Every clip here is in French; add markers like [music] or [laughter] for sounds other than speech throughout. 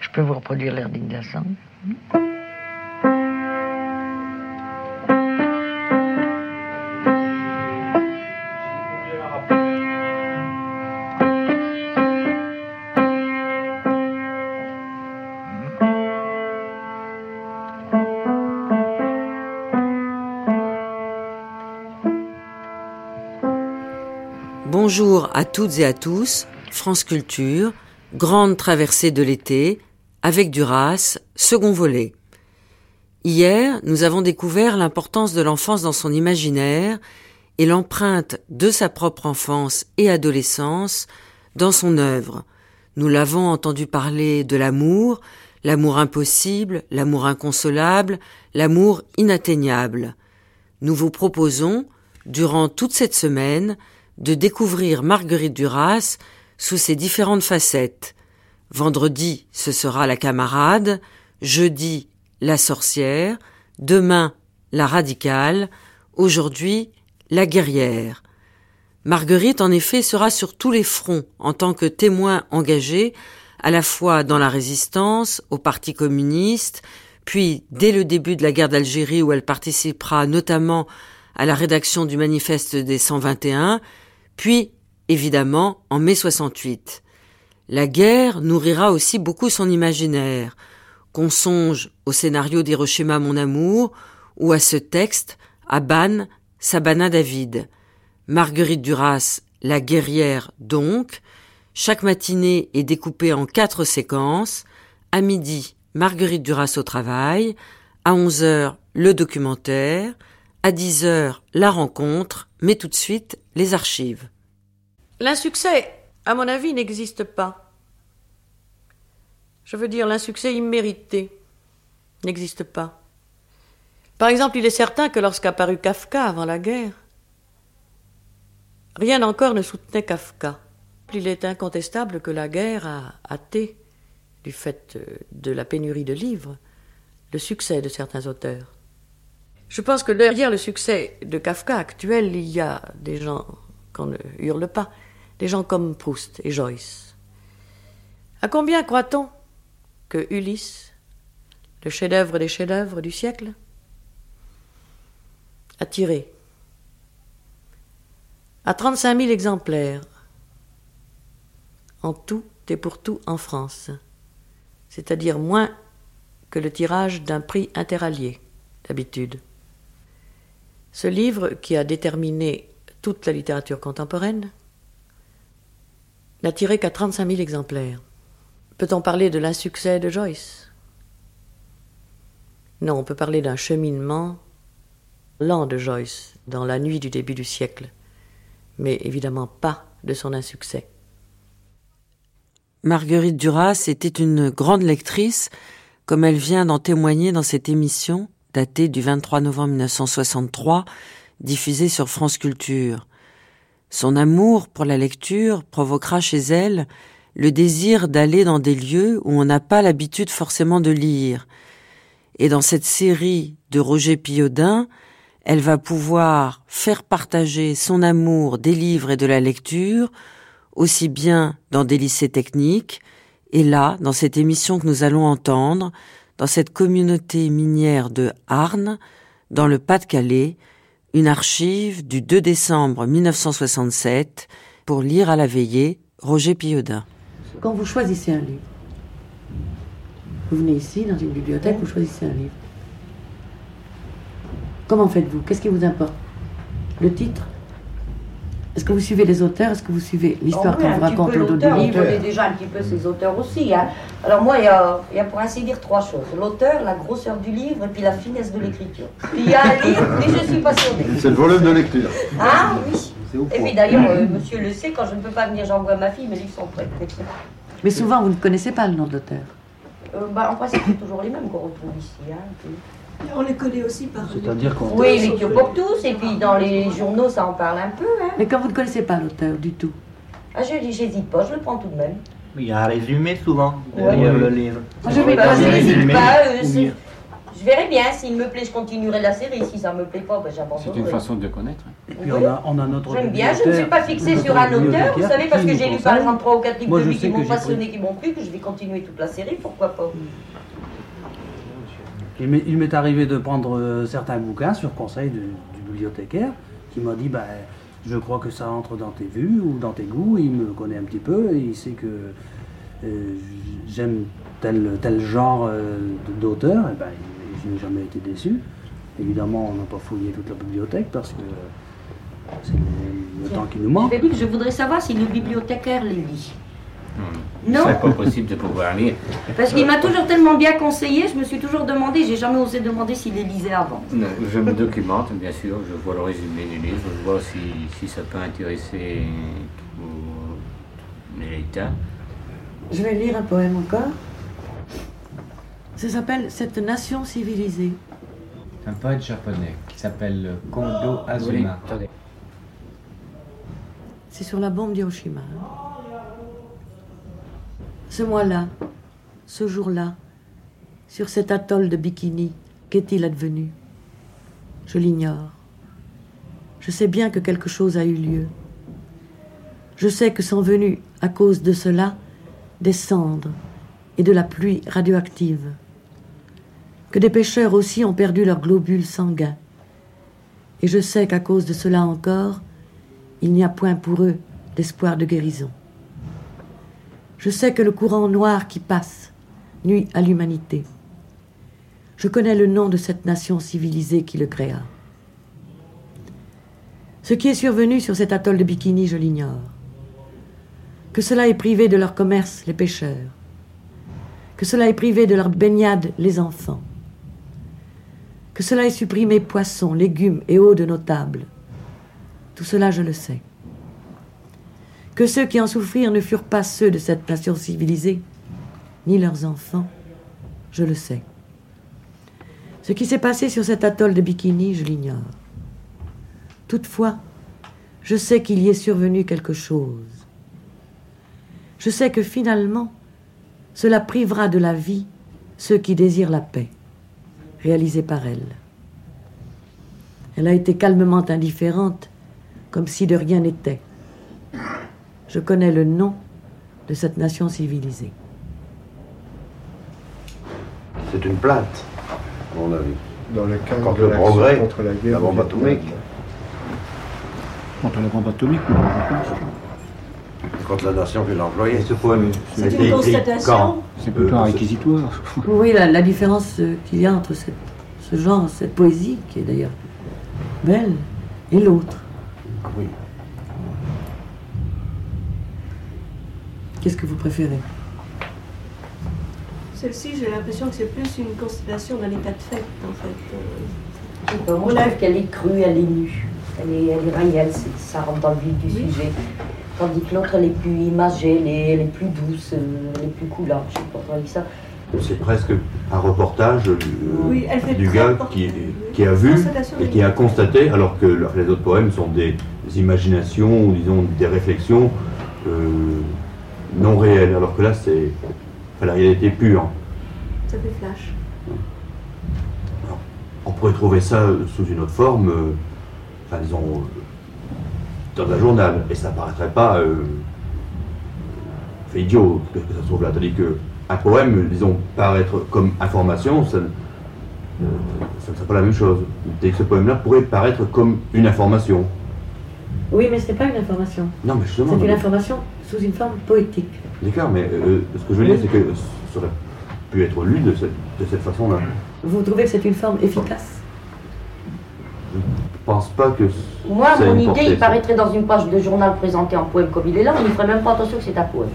Je peux vous reproduire l'air d'Indasan Bonjour à toutes et à tous, France Culture, grande traversée de l'été, avec Duras, second volet. Hier, nous avons découvert l'importance de l'enfance dans son imaginaire et l'empreinte de sa propre enfance et adolescence dans son œuvre. Nous l'avons entendu parler de l'amour, l'amour impossible, l'amour inconsolable, l'amour inatteignable. Nous vous proposons, durant toute cette semaine, de découvrir Marguerite Duras sous ses différentes facettes. Vendredi, ce sera la camarade, jeudi, la sorcière, demain, la radicale, aujourd'hui, la guerrière. Marguerite, en effet, sera sur tous les fronts en tant que témoin engagé, à la fois dans la résistance, au Parti communiste, puis dès le début de la guerre d'Algérie où elle participera notamment à la rédaction du manifeste des 121, puis, évidemment, en mai 68. La guerre nourrira aussi beaucoup son imaginaire, qu'on songe au scénario d'Hiroshima Mon Amour ou à ce texte, Aban, Sabana David. Marguerite Duras, la guerrière donc. Chaque matinée est découpée en quatre séquences. À midi, Marguerite Duras au travail. À 11 heures, le documentaire. À 10 heures, la rencontre. Mais tout de suite, les archives. L'insuccès, à mon avis, n'existe pas. Je veux dire, l'insuccès immérité n'existe pas. Par exemple, il est certain que lorsqu'apparut Kafka avant la guerre, rien encore ne soutenait Kafka. Il est incontestable que la guerre a hâté, du fait de la pénurie de livres, le succès de certains auteurs. Je pense que derrière le succès de Kafka actuel, il y a des gens qu'on ne hurle pas, des gens comme Proust et Joyce. À combien croit-on que Ulysse, le chef-d'œuvre des chefs-d'œuvre du siècle, a tiré à 35 000 exemplaires en tout et pour tout en France, c'est-à-dire moins que le tirage d'un prix interallié d'habitude. Ce livre, qui a déterminé toute la littérature contemporaine, n'a tiré qu'à 35 000 exemplaires. Peut-on parler de l'insuccès de Joyce? Non, on peut parler d'un cheminement lent de Joyce dans la nuit du début du siècle, mais évidemment pas de son insuccès. Marguerite Duras était une grande lectrice, comme elle vient d'en témoigner dans cette émission, datée du 23 novembre 1963, diffusée sur France Culture. Son amour pour la lecture provoquera chez elle le désir d'aller dans des lieux où on n'a pas l'habitude forcément de lire. Et dans cette série de Roger Piodin, elle va pouvoir faire partager son amour des livres et de la lecture, aussi bien dans des lycées techniques, et là, dans cette émission que nous allons entendre, dans cette communauté minière de Arnes, dans le Pas-de-Calais, une archive du 2 décembre 1967 pour lire à la veillée Roger Piodin. Quand vous choisissez un livre, vous venez ici dans une bibliothèque, vous choisissez un livre. Comment faites-vous? Qu'est-ce qui vous importe? Le titre? Est-ce que vous suivez les auteurs? Est-ce que vous suivez l'histoire oh, qu'on vous raconte le dos du livre? On connaît déjà un petit peu ces auteurs aussi. Hein. Alors moi, il y, a, il y, a, pour ainsi dire trois choses. L'auteur, la grosseur du livre et puis la finesse de l'écriture. Puis il y a un livre, mais je suis passionnée. C'est le volume de lecture. Ah oui. Et puis d'ailleurs, euh, monsieur le sait, quand je ne peux pas venir, j'envoie ma fille, mes livres sont prêts. Mais souvent, vous ne connaissez pas le nom de l'auteur? Euh, bah, En principe, c'est toujours les mêmes qu'on retrouve ici. Hein, on les connaît aussi par C'est-à-dire qu'on. Oui, les pour tous, et puis dans les journaux, ça en parle un peu. Hein. Mais quand vous ne connaissez pas l'auteur du tout Ah, je n'hésite pas, je le prends tout de même. Il y a un résumé souvent derrière le livre. Je ne pas, je n'hésite pas. Euh, Je verrai bien, s'il me plaît, je continuerai la série. Si ça me plaît pas, ben C'est j'abandonnerai. une façon de connaître. hein. Et puis on a, on a notre J'aime bien, je ne suis pas fixée sur un auteur, vous savez, parce que j'ai lu par exemple trois ou quatre livres Moi, de je lui qui m'ont passionné, qui m'ont plu, que je vais continuer toute la série, pourquoi pas Il m'est arrivé de prendre euh, certains bouquins sur conseil du, du bibliothécaire qui m'a dit bah, je crois que ça entre dans tes vues ou dans tes goûts. Il me connaît un petit peu et il sait que euh, j'aime tel, tel genre euh, d'auteur. Et ben, je n'ai jamais été déçu. Évidemment, on n'a pas fouillé toute la bibliothèque parce que c'est le, le temps qui nous manque. Je voudrais savoir si le bibliothécaire les lit. Non, C'est pas possible de pouvoir lire. parce qu'il m'a toujours tellement bien conseillé, je me suis toujours demandé, j'ai jamais osé demander s'il les lisait avant. Non, Je me documente, bien sûr, je vois le résumé du livre, je vois si, si ça peut intéresser tout les lecteurs. Je vais lire un poème encore. Ça s'appelle Cette nation civilisée. un poète japonais qui s'appelle Kondo Oui, Azuma. attendez. C'est sur la bombe d'Hiroshima. hein. Ce mois-là, ce jour-là, sur cet atoll de Bikini, qu'est-il advenu? Je l'ignore. Je sais bien que quelque chose a eu lieu. Je sais que sont venues, à cause de cela, des cendres et de la pluie radioactive. Que des pêcheurs aussi ont perdu leurs globules sanguins. Et je sais qu'à cause de cela encore, il n'y a point pour eux d'espoir de guérison. Je sais que le courant noir qui passe nuit à l'humanité. Je connais le nom de cette nation civilisée qui le créa. Ce qui est survenu sur cet atoll de Bikini, je l'ignore. Que cela ait privé de leur commerce les pêcheurs. Que cela ait privé de leur baignade les enfants. Que cela ait supprimé poissons, légumes et eau de nos tables. Tout cela, je le sais. Que ceux qui en souffrirent ne furent pas ceux de cette nation civilisée, ni leurs enfants, je le sais. Ce qui s'est passé sur cet atoll de Bikini, je l'ignore. Toutefois, je sais qu'il y est survenu quelque chose. Je sais que finalement, cela privera de la vie ceux qui désirent la paix, réalisée par elle. Elle a été calmement indifférente, comme si de rien n'était. Je connais le nom de cette nation civilisée. C'est une plainte, à mon avis. dans le cadre Contre de le progrès, contre la guerre la bombe atomique. Contre la bombe atomique, oui, je pense. C'est contre la nation qui l'a employé. Ce poème C'est une constatation. C'est plutôt Euh, un c'est- réquisitoire. Oui, la, la différence euh, qu'il y a entre cette- ce genre, cette poésie, qui est d'ailleurs belle, et l'autre. Oui. Qu'est-ce que vous préférez? Celle-ci, j'ai l'impression que c'est plus une constatation d'un état de fait, en fait. Euh, Je sais pas, Moi, je trouve qu'elle est crue, elle est nue. Elle est, elle est réelle, ça rentre dans le vif du Oui. sujet. Tandis que l'autre, elle est plus imagée, elle est, elle est plus douce, euh, elle est plus coulante. Je sais pas, ça. C'est presque un reportage euh, Oui, du gars qui, a vu et qui a constaté, alors que le- les autres poèmes sont des imaginations ou disons des réflexions euh, non réelles, alors que là c'est enfin, la réalité pure. Ça fait flash. On pourrait trouver ça euh, sous une autre forme, euh, enfin disons, euh, dans un journal, et ça paraîtrait pas euh, fait idiot que, que ça se trouve là. Tandis que un poème, disons, paraître comme information, ça, ça ne serait pas la même chose. Dès que ce poème-là pourrait paraître comme une information. Oui, mais ce n'est pas une information. Non, mais justement. C'est une information sous une forme poétique. D'accord, mais euh, ce que je veux dire, c'est que ça aurait pu être lu de cette, de cette façon-là. Vous trouvez que c'est une forme efficace? Je ne pense pas que. Moi, mon idée, portée, il ça. paraîtrait dans une page de journal présenté en poème comme il est là, on ne ferait même pas attention que c'est un poème.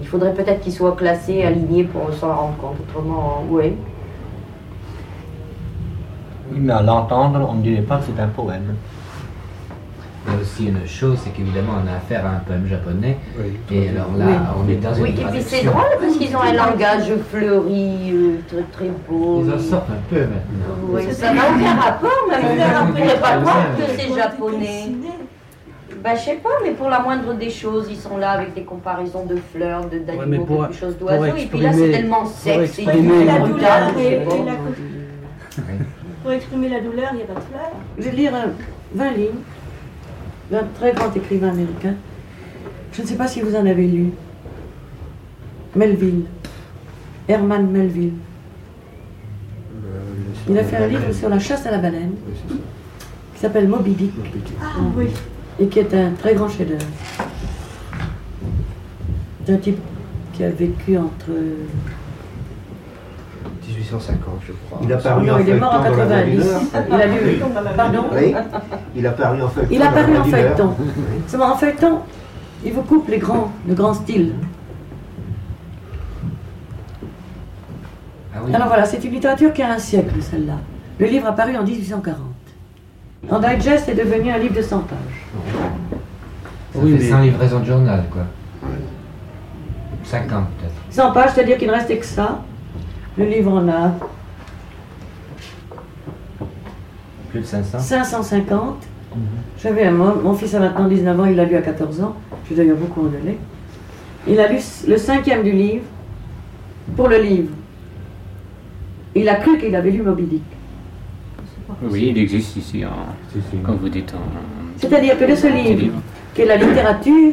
Il faudrait peut-être qu'il soit classé, aligné pour s'en rendre compte. Autrement, oui. Oui, mais à l'entendre, on ne dirait pas que c'est un poème. Il y a aussi une chose, c'est qu'évidemment, on a affaire à un poème japonais. Et alors là, Oui. on est dans une Oui, et puis traduction. c'est drôle parce qu'ils ont un langage fleuri, euh, très très beau. Ils en sortent un peu maintenant. Oui, ça n'a aucun rapport, même on ne aucun pourrait pas rapport. croire que Ouais. c'est japonais. Bah, je sais pas, mais pour la moindre des choses, ils sont là avec des comparaisons de fleurs, de Ouais, d'animaux, de choses pour d'oiseaux. Et puis là, c'est tellement brutal, la Pour exprimer la douleur, il n'y a pas de fleurs. Je vais lire un- 20 lignes d'un très grand écrivain américain. Je ne sais pas si vous en avez lu. Melville. Herman Melville. Il a fait un livre sur la chasse à la baleine qui s'appelle Moby Dick Ah oui. et qui est un très grand chef-d'œuvre. C'est un type qui a vécu entre 1850, je crois. Il a paru Non, en il est mort en feuilleton dans la 90. Valeur. Il a lu. Pardon Oui, il a paru en feuilleton. Il a paru en feuilleton. Seulement en feuilleton, il vous coupe les grands, le grand style. Ah oui. Alors voilà, c'est une littérature qui a un siècle, celle-là. Le livre a paru en 1840. En digest, c'est devenu un livre de 100 pages. Ça Oui, fait mais- 100 livraisons de journal, quoi. 50 peut-être. 100 pages, c'est-à-dire qu'il ne restait que ça. Le livre en a Plus de 500. 550. J'avais un mon, mon fils a maintenant 19 ans, il l'a lu à 14 ans. Je suis d'ailleurs beaucoup en délai. Il a lu le cinquième du livre pour le livre. Il a cru qu'il avait lu Moby Dick. Oui, il existe ici, en, Si, si. comme vous dites, en. C'est-à-dire que de ce livre, livre. qui est la littérature,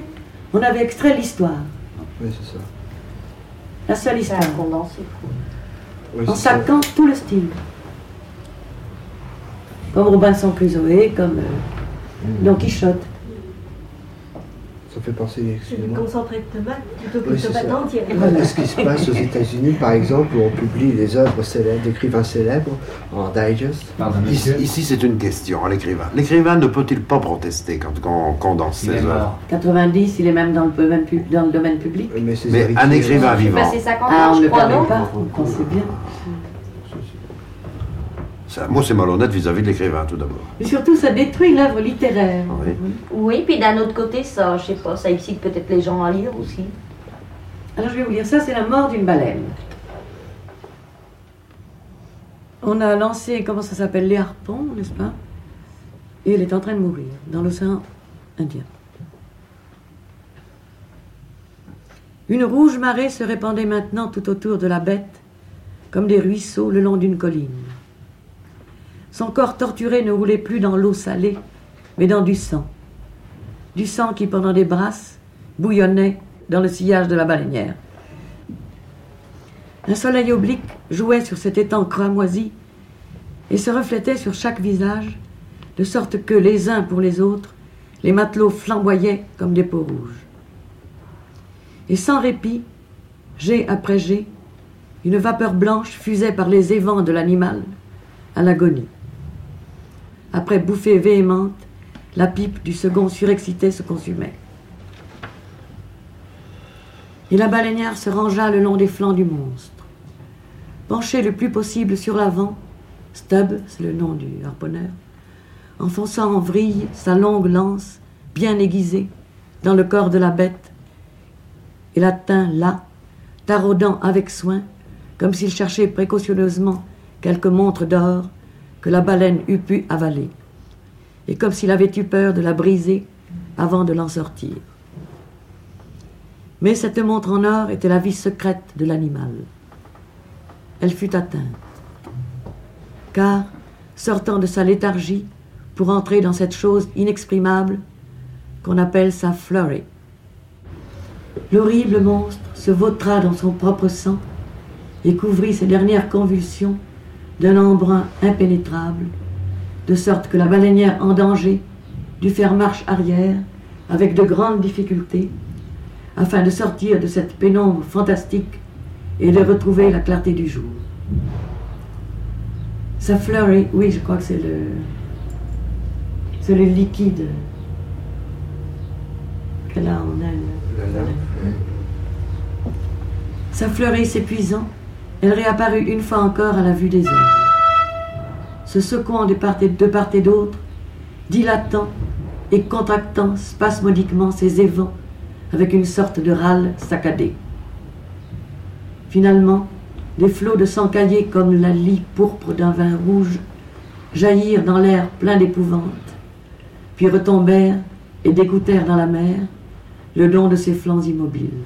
on avait extrait l'histoire. Oui, c'est ça. La seule histoire. un condensé. Oui, En ça. tout le style. Comme Robinson Crusoe, comme euh, Don Quichotte. Ça fait penser, C'est du excusez-moi. concentré de tomates plutôt que Oui, de c'est tomates entières. Qu'est-ce qui se passe aux États-Unis, par exemple, où on publie les œuvres célèbres d'écrivains célèbres en digest Pardon, Ici, c'est une question à l'écrivain. L'écrivain ne peut-il pas protester quand on condense Il ses est œuvres? mort. 90, il est même dans le domaine, pub- dans le domaine public. Mais, Mais un écrivain vivant, passé 50 Ah, ans, on ne permet pas, vous pensez bien. Ça, moi c'est malhonnête vis-à-vis de l'écrivain tout d'abord. Mais surtout, ça détruit l'œuvre littéraire. Oui. Oui, puis d'un autre côté, ça, je sais pas, ça excite peut-être les gens à lire aussi. Alors je vais vous lire ça, c'est la mort d'une baleine. On a lancé, comment ça s'appelle, les harpons, n'est-ce pas? Et elle est en train de mourir dans l'océan Indien. Une rouge marée se répandait maintenant tout autour de la bête, comme des ruisseaux le long d'une colline. Son corps torturé ne roulait plus dans l'eau salée, mais dans du sang. Du sang qui, pendant des brasses, bouillonnait dans le sillage de la baleinière. Un soleil oblique jouait sur cet étang cramoisi et se reflétait sur chaque visage, de sorte que les uns pour les autres, les matelots flamboyaient comme des peaux rouges. Et sans répit, jet après jet, une vapeur blanche fusait par les évents de l'animal à l'agonie. Après bouffée véhémente, la pipe du second surexcité se consumait. Et la baleinière se rangea le long des flancs du monstre. Penché le plus possible sur l'avant, Stubb, c'est le nom du harponneur, enfonçant en vrille sa longue lance, bien aiguisée, dans le corps de la bête, et la tint là, taraudant avec soin, comme s'il cherchait précautionneusement quelque montre d'or que la baleine eût pu avaler, et comme s'il avait eu peur de la briser avant de l'en sortir. Mais cette montre en or était la vie secrète de l'animal. Elle fut atteinte. Car, sortant de sa léthargie pour entrer dans cette chose inexprimable qu'on appelle sa flurry, l'horrible monstre se vautra dans son propre sang et couvrit ses dernières convulsions d'un embrun impénétrable, de sorte que la baleinière en danger dut faire marche arrière avec de grandes difficultés afin de sortir de cette pénombre fantastique et de retrouver la clarté du jour. Sa flurry, oui, je crois que c'est le, c'est le liquide qu'elle a en elle. Sa fleurie s'épuisant, elle réapparut une fois encore à la vue des hommes. Se secouant de part et d'autre, dilatant et contractant spasmodiquement ses évents avec une sorte de râle saccadé. Finalement, des flots de sang caillé comme la lie pourpre d'un vin rouge jaillirent dans l'air plein d'épouvante, puis retombèrent et dégoûtèrent dans la mer le long de ses flancs immobiles.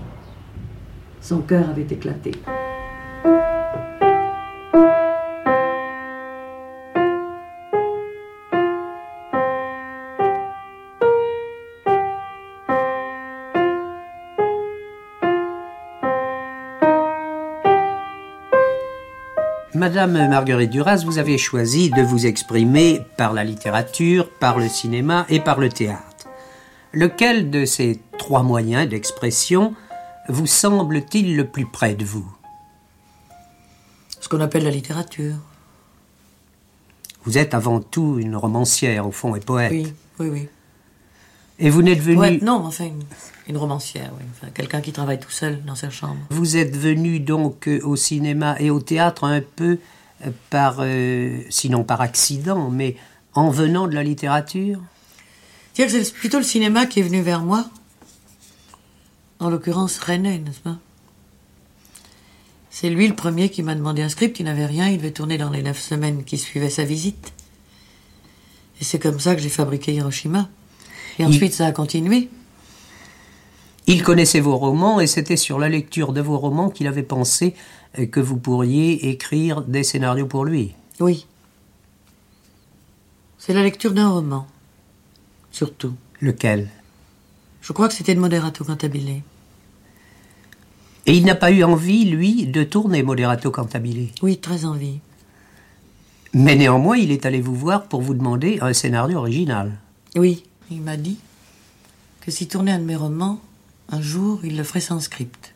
Son cœur avait éclaté. Madame Marguerite Duras, vous avez choisi de vous exprimer par la littérature, par le cinéma et par le théâtre. Lequel de ces trois moyens d'expression vous semble-t-il le plus près de vous? Ce qu'on appelle la littérature. Vous êtes avant tout une romancière, au fond, et poète. Oui, oui, oui. Et vous n'êtes. Poète, non, enfin, une, une romancière, oui. Enfin, quelqu'un qui travaille tout seul dans sa chambre. Vous êtes venu donc euh, au cinéma et au théâtre un peu euh, par, euh, sinon par accident, mais en venant de la littérature? C'est-à-dire que c'est plutôt le cinéma qui est venu vers moi. En l'occurrence, René, n'est-ce pas? C'est lui le premier qui m'a demandé un script, il n'avait rien, il devait tourner dans les neuf semaines qui suivaient sa visite. Et c'est comme ça que j'ai fabriqué Hiroshima. Et ensuite, ça a continué. Il connaissait vos romans et c'était sur la lecture de vos romans qu'il avait pensé euh, que vous pourriez écrire des scénarios pour lui. Oui. C'est la lecture d'un roman. Surtout. Lequel? Je crois que c'était de Moderato Cantabile. Et il n'a pas eu envie, lui, de tourner Moderato Cantabile? Oui, très envie. Mais néanmoins, il est allé vous voir pour vous demander un scénario original. Oui, il m'a dit que s'il tournait un de mes romans, un jour, il le ferait sans script.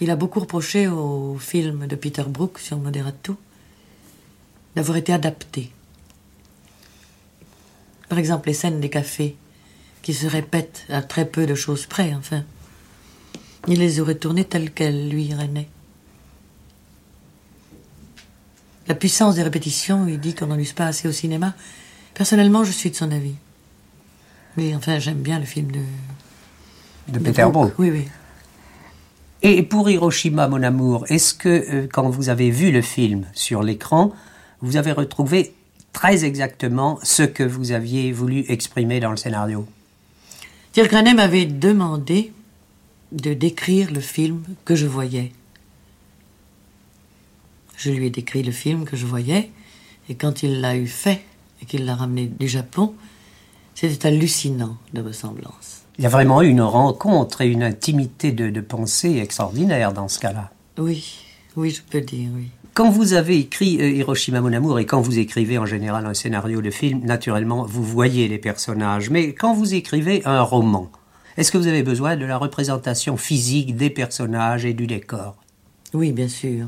Il a beaucoup reproché au film de Peter Brook sur Moderato d'avoir été adapté. Par exemple, les scènes des cafés qui se répètent à très peu de choses près, enfin. Il les aurait tournées telles quelles, lui, René. La puissance des répétitions, il dit qu'on n'en use pas assez au cinéma. Personnellement, je suis de son avis. Mais enfin, j'aime bien le film de. De Peter Brook. Oui, oui. Et pour Hiroshima, mon amour, est-ce que euh, quand vous avez vu le film sur l'écran, vous avez retrouvé très exactement ce que vous aviez voulu exprimer dans le scénario? Thierry Granet m'avait demandé de décrire le film que je voyais. Je lui ai décrit le film que je voyais, et quand il l'a eu fait et qu'il l'a ramené du Japon, c'était hallucinant de ressemblance. Il y a vraiment eu une rencontre et une intimité de, de pensée extraordinaire dans ce cas-là. Oui, oui, je peux dire, oui. Quand vous avez écrit euh, Hiroshima mon amour et quand vous écrivez en général un scénario de film, naturellement, vous voyez les personnages. Mais quand vous écrivez un roman, est-ce que vous avez besoin de la représentation physique des personnages et du décor? Oui, bien sûr.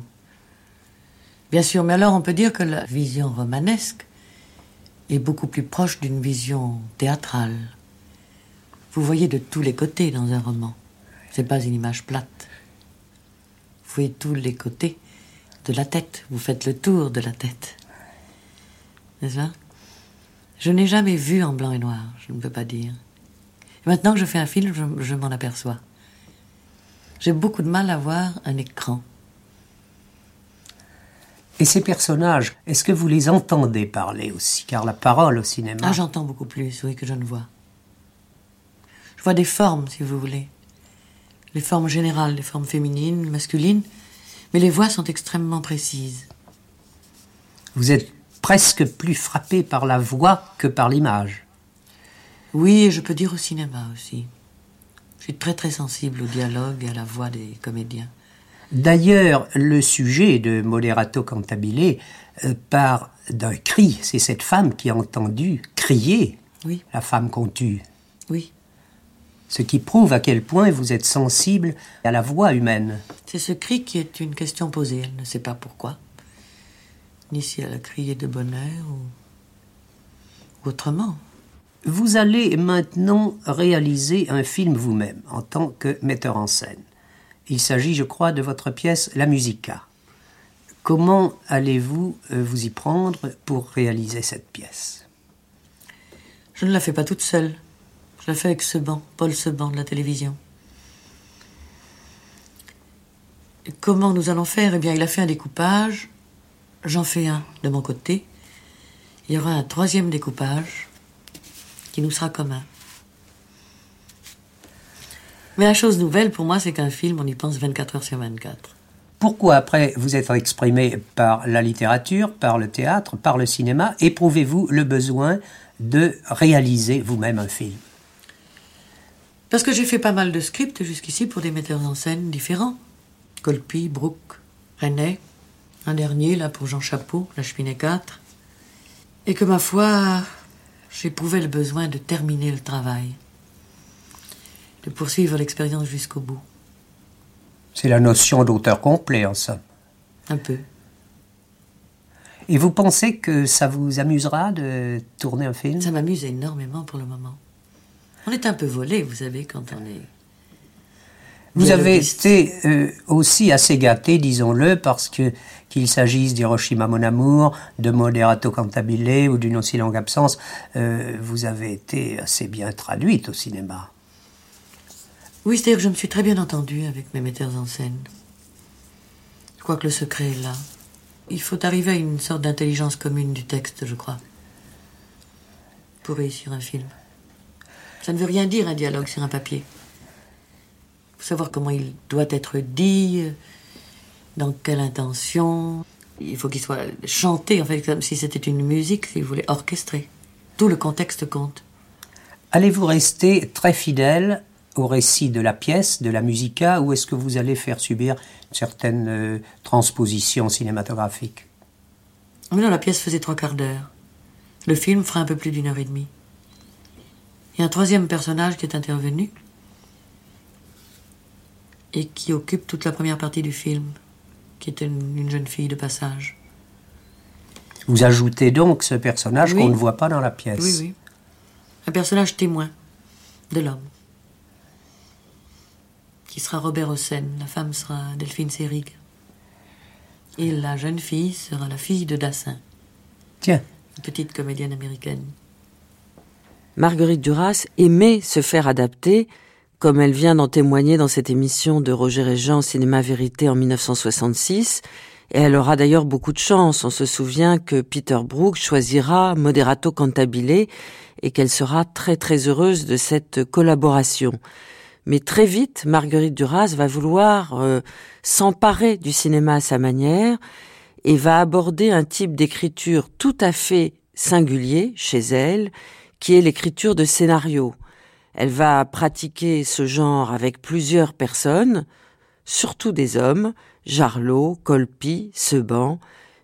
Bien sûr, mais alors on peut dire que la vision romanesque est beaucoup plus proche d'une vision théâtrale. Vous voyez de tous les côtés dans un roman. C'est pas une image plate. Vous voyez tous les côtés de la tête. Vous faites le tour de la tête. N'est-ce pas? Je n'ai jamais vu en blanc et noir, je ne peux pas dire. Et maintenant que je fais un film, je, je m'en aperçois. J'ai beaucoup de mal à voir un écran. Et ces personnages, est-ce que vous les entendez parler aussi? Car la parole au cinéma. Ah, j'entends beaucoup plus, oui, que je ne vois. Je vois des formes, si vous voulez. Les formes générales, les formes féminines, masculines, mais les voix sont extrêmement précises. Vous êtes presque plus frappé par la voix que par l'image. Oui, et je peux dire au cinéma aussi. Je suis très très sensible au dialogue et à la voix des comédiens. D'ailleurs, le sujet de Moderato Cantabile euh, part d'un cri. C'est cette femme qui a entendu crier Oui. la femme qu'on tue. Oui. Ce qui prouve à quel point vous êtes sensible à la voix humaine. C'est ce cri qui est une question posée. Elle ne sait pas pourquoi. Ni si elle a crié de bonheur ou, ou autrement. Vous allez maintenant réaliser un film vous-même en tant que metteur en scène. Il s'agit, je crois, de votre pièce La Musica. Comment allez-vous euh, vous y prendre pour réaliser cette pièce? Je ne la fais pas toute seule. Je la fais avec Seban, Paul Seban de la télévision. Comment nous allons faire? Eh bien, il a fait un découpage. J'en fais un de mon côté. Il y aura un troisième découpage qui nous sera commun. Mais la chose nouvelle pour moi, c'est qu'un film, on y pense 24 heures sur 24. Pourquoi, après vous être exprimé par la littérature, par le théâtre, par le cinéma, éprouvez-vous le besoin de réaliser vous-même un film? Parce que j'ai fait pas mal de scripts jusqu'ici pour des metteurs en scène différents. Colpi, Brooke, René, un dernier là pour Jean Chapeau, La Cheminée 4. Et que ma foi, j'éprouvais le besoin de terminer le travail, de poursuivre l'expérience jusqu'au bout. C'est la notion d'auteur complet en somme. Un peu. Et vous pensez que ça vous amusera de tourner un film? Ça m'amuse énormément pour le moment. On est un peu volé, vous savez, quand on est. Vous avez été euh, aussi assez gâté, disons-le, parce que qu'il s'agisse d'Hiroshima Mon Amour, de Moderato Cantabile ou d'une aussi longue absence, euh, vous avez été assez bien traduite au cinéma. Oui, c'est-à-dire que je me suis très bien entendue avec mes metteurs en scène. Je crois que le secret est là. Il faut arriver à une sorte d'intelligence commune du texte, je crois, pour réussir un film. Ça ne veut rien dire un dialogue sur un papier. Il faut savoir comment il doit être dit, dans quelle intention. Il faut qu'il soit chanté, en fait, comme si c'était une musique, si vous voulez, orchestrée. Tout le contexte compte. Allez-vous rester très fidèle au récit de la pièce, de la musica, ou est-ce que vous allez faire subir certaines euh, transpositions cinématographiques? Mais non, la pièce faisait trois quarts d'heure. Le film fera un peu plus d'une heure et demie. Il y a un troisième personnage qui est intervenu et qui occupe toute la première partie du film, qui est une, une jeune fille de passage. Vous ajoutez donc ce personnage Oui. qu'on ne voit pas dans la pièce. Oui, oui. Un personnage témoin de l'homme. Qui sera Robert Hossein. La femme sera Delphine Seyrig. Et la jeune fille sera la fille de Dassin. Tiens. Une petite comédienne américaine. Marguerite Duras aimait se faire adapter, comme elle vient d'en témoigner dans cette émission de Roger et Jean Cinéma Vérité en 1966. Et elle aura d'ailleurs beaucoup de chance. On se souvient que Peter Brook choisira Moderato Cantabile et qu'elle sera très très heureuse de cette collaboration. Mais très vite, Marguerite Duras va vouloir euh, s'emparer du cinéma à sa manière et va aborder un type d'écriture tout à fait singulier chez elle, qui est l'écriture de scénario. Elle va pratiquer ce genre avec plusieurs personnes, surtout des hommes, Jarlot, Colpi, Seban,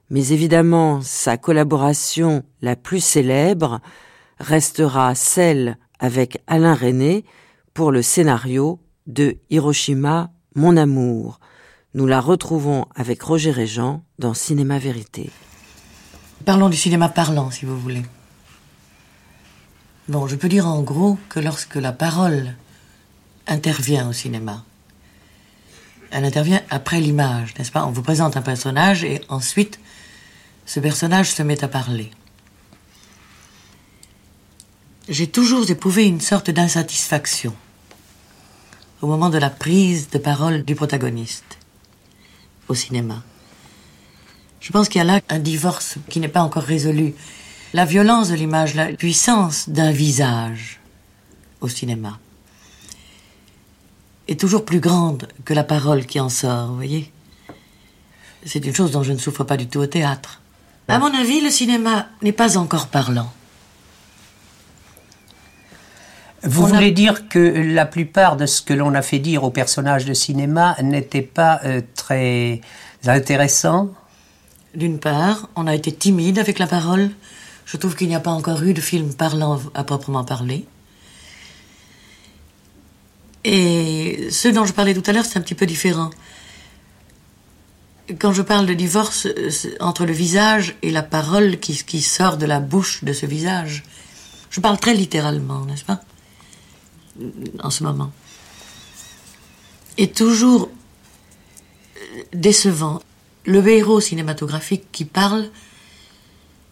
mais évidemment sa collaboration la plus célèbre restera celle avec Alain René pour le scénario de Hiroshima, Mon amour. Nous la retrouvons avec Roger Régent dans Cinéma Vérité. Parlons du cinéma parlant, si vous voulez. Bon, je peux dire en gros que lorsque la parole intervient au cinéma, elle intervient après l'image, n'est-ce pas? On vous présente un personnage et ensuite, ce personnage se met à parler. J'ai toujours éprouvé une sorte d'insatisfaction au moment de la prise de parole du protagoniste au cinéma. Je pense qu'il y a là un divorce qui n'est pas encore résolu. La violence de l'image, la puissance d'un visage au cinéma est toujours plus grande que la parole qui en sort, vous voyez C'est une chose dont je ne souffre pas du tout au théâtre. À mon avis, le cinéma n'est pas encore parlant. Vous On a- voulez dire que la plupart de ce que l'on a fait dire aux personnages de cinéma n'était pas euh, très intéressant? D'une part, on a été timide avec la parole. Je trouve qu'il n'y a pas encore eu de film parlant à proprement parler. Et ce dont je parlais tout à l'heure, c'est un petit peu différent. Quand je parle de divorce euh, entre le visage et la parole qui, qui sort de la bouche de ce visage, je parle très littéralement, n'est-ce pas? En ce moment. Et toujours décevant. Le héros cinématographique qui parle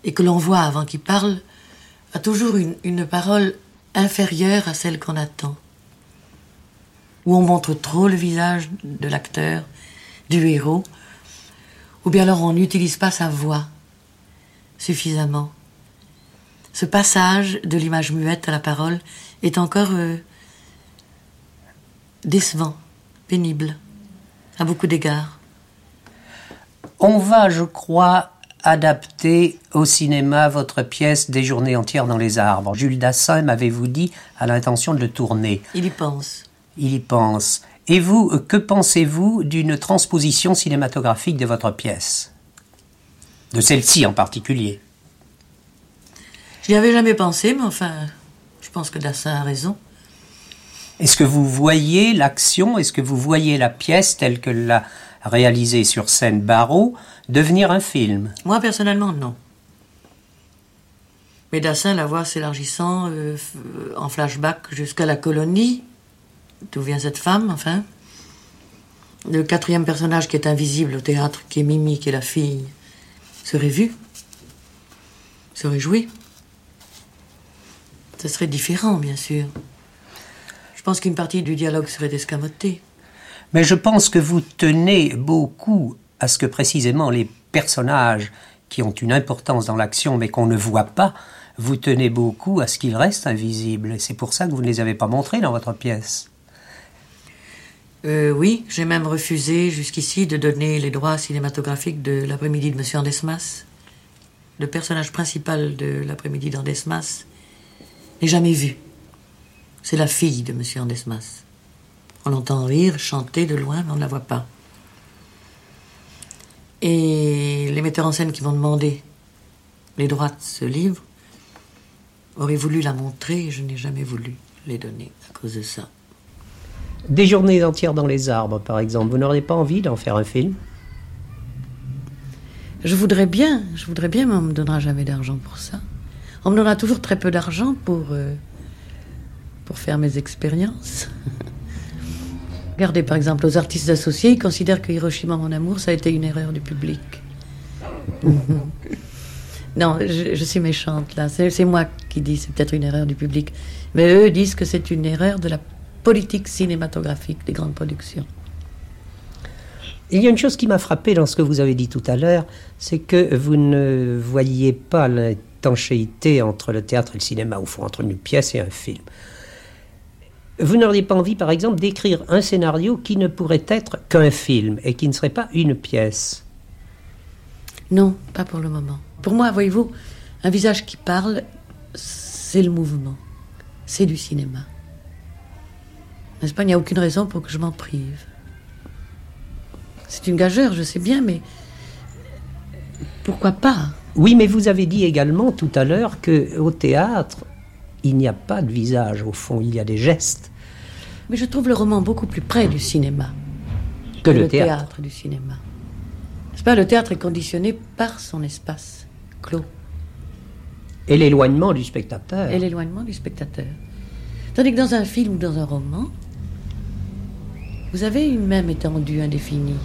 et que l'on voit avant qu'il parle a toujours une, une parole inférieure à celle qu'on attend. Où on montre trop le visage de l'acteur, du héros, ou bien alors on n'utilise pas sa voix suffisamment. Ce passage de l'image muette à la parole est encore euh, décevant, pénible, à beaucoup d'égards. On va, je crois, adapter au cinéma votre pièce Des journées entières dans les arbres. Jules Dassin m'avez-vous dit à l'intention de le tourner. Il y pense. Il y pense. Et vous, que pensez-vous d'une transposition cinématographique de votre pièce? De celle-ci en particulier? Je n'y avais jamais pensé, mais enfin, je pense que Dassin a raison. Est-ce que vous voyez l'action, est-ce que vous voyez la pièce telle que l'a réalisée sur scène Barreau devenir un film? Moi, personnellement, non. Mais Dassin la voit s'élargissant euh, en flashback jusqu'à la colonie. D'où vient cette femme, enfin Le quatrième personnage qui est invisible au théâtre, qui est Mimi, qui est la fille, serait vu, serait joué. Ce serait différent, bien sûr. Je pense qu'une partie du dialogue serait escamotée. Mais je pense que vous tenez beaucoup à ce que précisément les personnages qui ont une importance dans l'action mais qu'on ne voit pas, vous tenez beaucoup à ce qu'ils restent invisibles. Et c'est pour ça que vous ne les avez pas montrés dans votre pièce. Euh, oui, j'ai même refusé jusqu'ici de donner les droits cinématographiques de l'après-midi de Monsieur Andesmas. Le personnage principal de l'après-midi d'Andesmas n'est jamais vu. C'est la fille de Monsieur Andesmas. On l'entend rire, chanter de loin, mais on ne la voit pas. Et les metteurs en scène qui m'ont demandé les droits de ce livre auraient voulu la montrer et je n'ai jamais voulu les donner à cause de ça. Des journées entières dans les arbres, par exemple, vous n'auriez pas envie d'en faire un film? Je voudrais bien, je voudrais bien, mais on ne me donnera jamais d'argent pour ça. On me donnera toujours très peu d'argent pour, euh, pour faire mes expériences. Regardez par exemple aux artistes associés, ils considèrent que Hiroshima mon amour, ça a été une erreur du public. [laughs] non, je, je, suis méchante là. C'est moi qui dis c'est peut-être une erreur du public. Mais eux disent que c'est une erreur de la politique cinématographique des grandes productions. Il y a une chose qui m'a frappé dans ce que vous avez dit tout à l'heure, c'est que vous ne voyiez pas l'étanchéité entre le théâtre et le cinéma, au fond, entre une pièce et un film. Vous n'auriez pas envie, par exemple, d'écrire un scénario qui ne pourrait être qu'un film et qui ne serait pas une pièce Non, pas pour le moment. Pour moi, voyez-vous, un visage qui parle, c'est le mouvement. C'est du cinéma. N'est-ce pas Il n'y a aucune raison pour que je m'en prive. C'est une gageure, je sais bien, mais pourquoi pas? Oui, mais vous avez dit également tout à l'heure que au théâtre, il n'y a pas de visage, au fond, il y a des gestes. Mais je trouve le roman beaucoup plus près du cinéma que, le, théâtre. théâtre. du cinéma. N'est-ce pas Le théâtre est conditionné par son espace clos. Et l'éloignement du spectateur. Et l'éloignement du spectateur. Tandis que dans un film ou dans un roman, vous avez une même étendue indéfinie.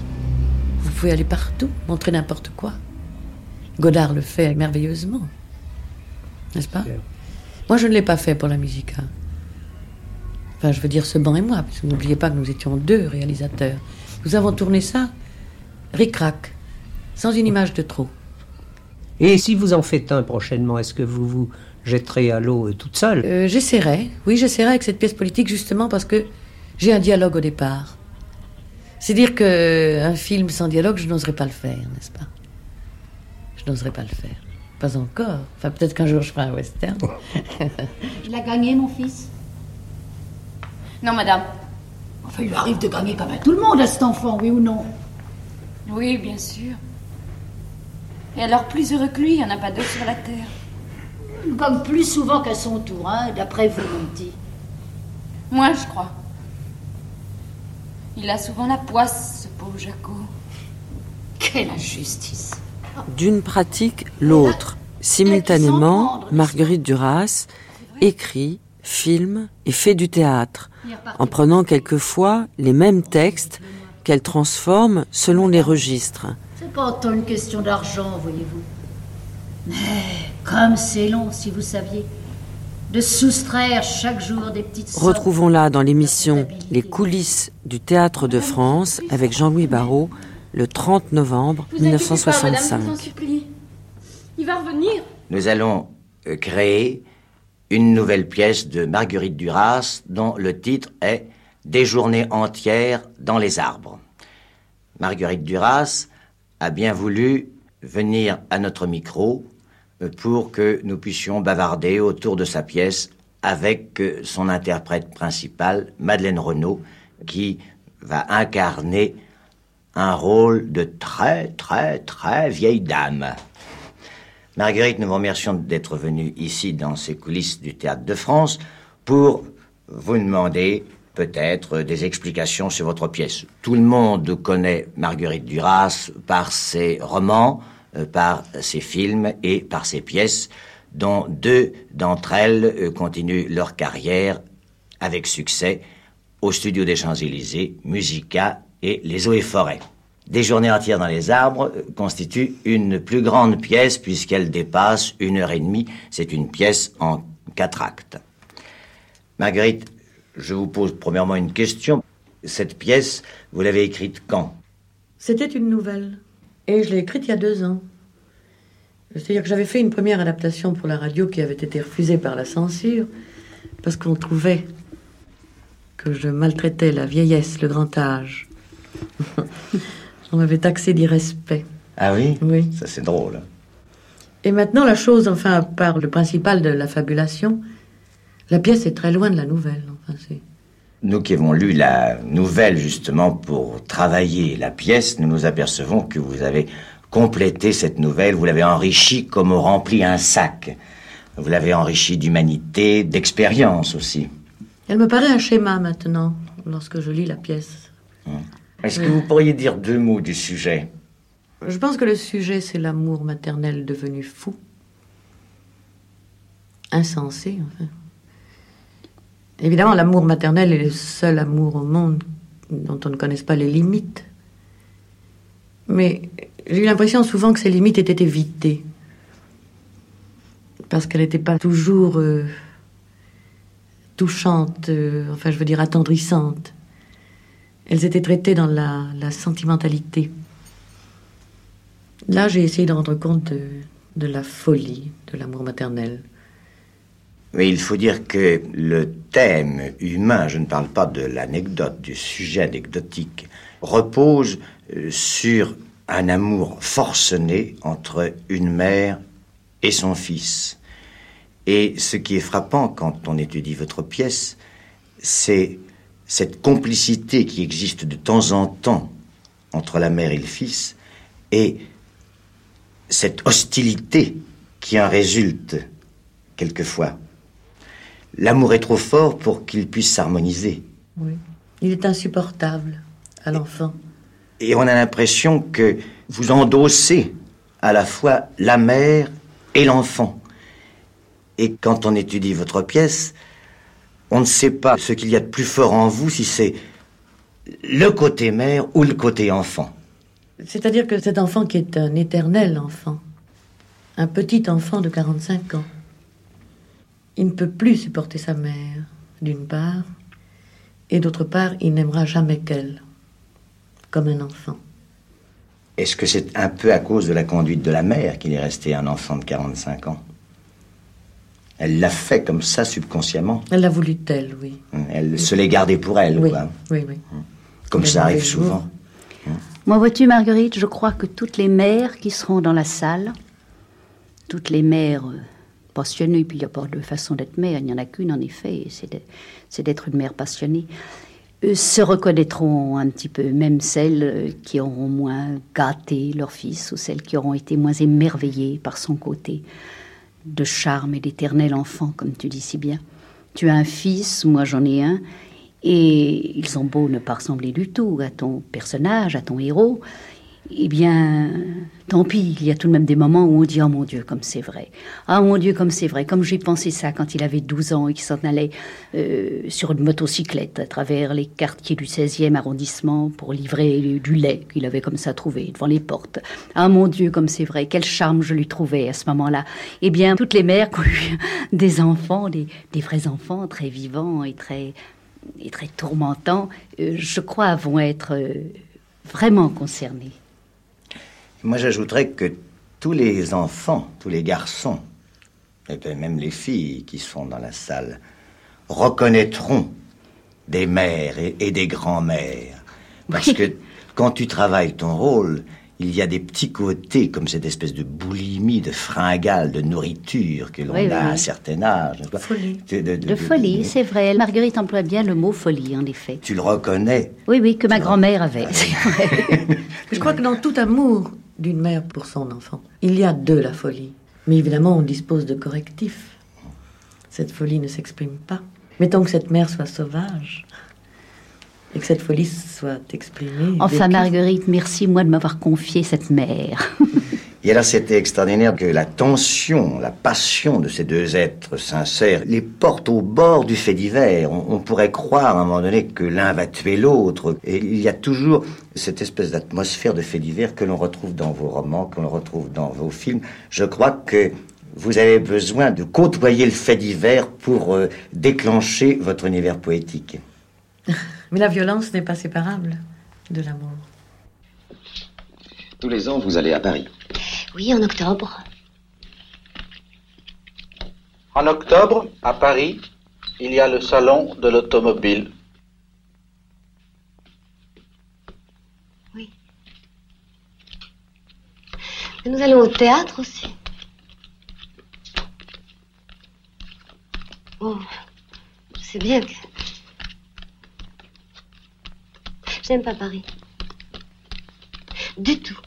Vous pouvez aller partout, montrer n'importe quoi. Godard le fait merveilleusement. N'est-ce pas? Moi, je ne l'ai pas fait pour la musique. Enfin, je veux dire, ce banc et moi, parce que n'oubliez pas que nous étions deux réalisateurs. Nous avons tourné ça, ric-rac, sans une image de trop. Et si vous en faites un prochainement, est-ce que vous vous jetterez à l'eau toute seule? Euh, J'essaierai, oui, j'essaierai avec cette pièce politique justement parce que j'ai un dialogue au départ. C'est dire qu'un film sans dialogue, je n'oserais pas le faire, n'est-ce pas? Je n'oserais pas le faire. Pas encore. Enfin, peut-être qu'un jour je ferai un western. [laughs] il a gagné, mon fils? Non, madame. Enfin, il lui arrive de gagner comme à tout le monde à cet enfant, oui ou non? Oui, bien sûr. Et alors, plus heureux que lui, il n'y en a pas deux sur la terre. Il gagne plus souvent qu'à son tour, hein, d'après vous, mon petit. Moi, je crois. Il a souvent la poisse, ce pauvre Jaco. Quelle injustice d'une pratique l'autre. Simultanément, Marguerite Duras écrit, filme et fait du théâtre, en prenant quelquefois les mêmes textes qu'elle transforme selon les registres. C'est pas tant une question d'argent, voyez-vous. Mais comme c'est long, si vous saviez, de soustraire chaque jour des petites... Retrouvons-la dans l'émission Les coulisses du théâtre de France avec Jean-Louis Barrault, le 30 novembre 1965. Il va revenir. Nous allons euh, créer une nouvelle pièce de Marguerite Duras dont le titre est des journées entières dans les arbres. Marguerite Duras a bien voulu venir à notre micro euh, pour que nous puissions bavarder autour de sa pièce avec euh, son interprète principale, Madeleine Renaud, qui va incarner un rôle de très, très, très vieille dame. Marguerite, nous vous remercions d'être venue ici dans ces coulisses du Théâtre de France pour vous demander peut-être des explications sur votre pièce. Tout le monde connaît Marguerite Duras par ses romans, euh, par ses films et par ses pièces, dont deux d'entre elles euh, continuent leur carrière avec succès au studio des Champs-Élysées, Musica et Les Eaux et Forêts. Des journées entières dans les arbres euh, constituent une plus grande pièce puisqu'elle dépasse une heure et demie. C'est une pièce en quatre actes. Marguerite, je vous pose premièrement une question. Cette pièce, vous l'avez écrite quand? C'était une nouvelle. Et je l'ai écrite il y a deux ans. C'est-à-dire que j'avais fait une première adaptation pour la radio qui avait été refusée par la censure parce qu'on trouvait que je maltraitais la vieillesse, le grand âge. On m'avait taxé d'irrespect. Ah oui? Oui. Ça c'est drôle. Et maintenant, la chose, enfin, à part le principal de la fabulation, la pièce est très loin de la nouvelle. Enfin, c'est... Nous qui avons lu la nouvelle justement pour travailler la pièce, nous nous apercevons que vous avez complété cette nouvelle, vous l'avez enrichie comme on remplit un sac. Vous l'avez enrichie d'humanité, d'expérience aussi. Elle me paraît un schéma maintenant, lorsque je lis la pièce. Est-ce que vous pourriez dire deux mots du sujet? Je pense que le sujet, c'est l'amour maternel devenu fou. Insensé, enfin. Évidemment, l'amour maternel est le seul amour au monde dont on ne connaisse pas les limites. Mais j'ai eu l'impression souvent que ces limites étaient évitées. Parce qu'elles n'étaient pas toujours euh, touchantes, euh, enfin je veux dire attendrissantes. Elles étaient traitées dans la, sentimentalité. Là, j'ai essayé de rendre compte de, de la folie de l'amour maternel. Mais il faut dire que le thème humain, je ne parle pas de l'anecdote, du sujet anecdotique, repose euh, sur un amour forcené entre une mère et son fils. Et ce qui est frappant quand on étudie votre pièce, c'est cette complicité qui existe de temps en temps entre la mère et le fils, et cette hostilité qui en résulte quelquefois. L'amour est trop fort pour qu'il puisse s'harmoniser. Oui. Il est insupportable à l'enfant. Et on a l'impression que vous endossez à la fois la mère et l'enfant. Et quand on étudie votre pièce, on ne sait pas ce qu'il y a de plus fort en vous, si c'est le côté mère ou le côté enfant. C'est-à-dire que cet enfant qui est un éternel enfant, un petit enfant de 45 ans, il ne peut plus supporter sa mère, d'une part, et d'autre part, il n'aimera jamais qu'elle, comme un enfant. Est-ce que c'est un peu à cause de la conduite de la mère qu'il est resté un enfant de 45 ans? Elle l'a fait comme ça subconsciemment Elle l'a voulu telle, oui. Elle se l'est gardée pour elle, Oui, quoi. oui, oui. Comme Mais ça arrive souvent. Moi, vois-tu, Marguerite, je crois que toutes les mères qui seront dans la salle, toutes les mères euh, passionnées, puis il n'y a pas de façon d'être mère, il n'y en a qu'une en effet, c'est d'être une mère passionnée, euh, se reconnaîtront un petit peu, même celles euh, qui auront moins gâté leur fils, ou celles qui auront été moins émerveillées par son côté de charme et d'éternel enfant, comme tu dis si bien. Tu as un fils, moi j'en ai un, et ils ont beau ne pas ressembler du tout à ton personnage, à ton héros, eh bien, tant pis, il y a tout de même des moments où on dit, oh mon Dieu, comme c'est vrai. Ah mon Dieu, comme c'est vrai. Comme j'ai pensé ça quand il avait 12 ans et qu'il s'en allait euh, sur une motocyclette à travers les quartiers du 16e arrondissement pour livrer du lait qu'il avait comme ça trouvé devant les portes. Ah mon Dieu, comme c'est vrai. Quel charme je lui trouvais à ce moment-là. Eh bien, toutes les mères qui ont eu [laughs] des enfants, des, vrais enfants très vivants et très, et très tourmentants, euh, je crois, vont être euh, vraiment concernées. Moi, j'ajouterais que tous les enfants, tous les garçons, et même les filles qui sont dans la salle, reconnaîtront des mères et, et des grands-mères. Parce que [laughs] quand tu travailles ton rôle, il y a des petits côtés comme cette espèce de boulimie, de fringale, de nourriture que l'on Oui, oui, a à un certain âge. De, de- de- De folie, c'est vrai. Marguerite emploie bien le mot folie, en effet. Tu le reconnais. Oui, oui, que ma grand-mère avait. [laughs] c'est vrai. Je crois que dans tout amour d'une mère pour son enfant, il y a de la folie. Mais évidemment, on dispose de correctifs. Cette folie ne s'exprime pas. Mettons que cette mère soit sauvage et que cette folie soit exprimée. Enfin. Marguerite, merci, moi, de m'avoir confié cette mère. [laughs] Et alors c'était extraordinaire que la tension, la passion de ces deux êtres sincères les porte au bord du fait divers. On, on pourrait croire à un moment donné que l'un va tuer l'autre. Et il y a toujours cette espèce d'atmosphère de fait divers que l'on retrouve dans vos romans, que l'on retrouve dans vos films. Je crois que vous avez besoin de côtoyer le fait divers pour euh, déclencher votre univers poétique. [laughs] Mais la violence n'est pas séparable de l'amour. Tous les ans, vous allez à Paris. Oui, en octobre. En octobre, à Paris, il y a le salon de l'automobile. Et nous allons au théâtre aussi. Oh, c'est bien que... J'aime pas Paris. Du tout.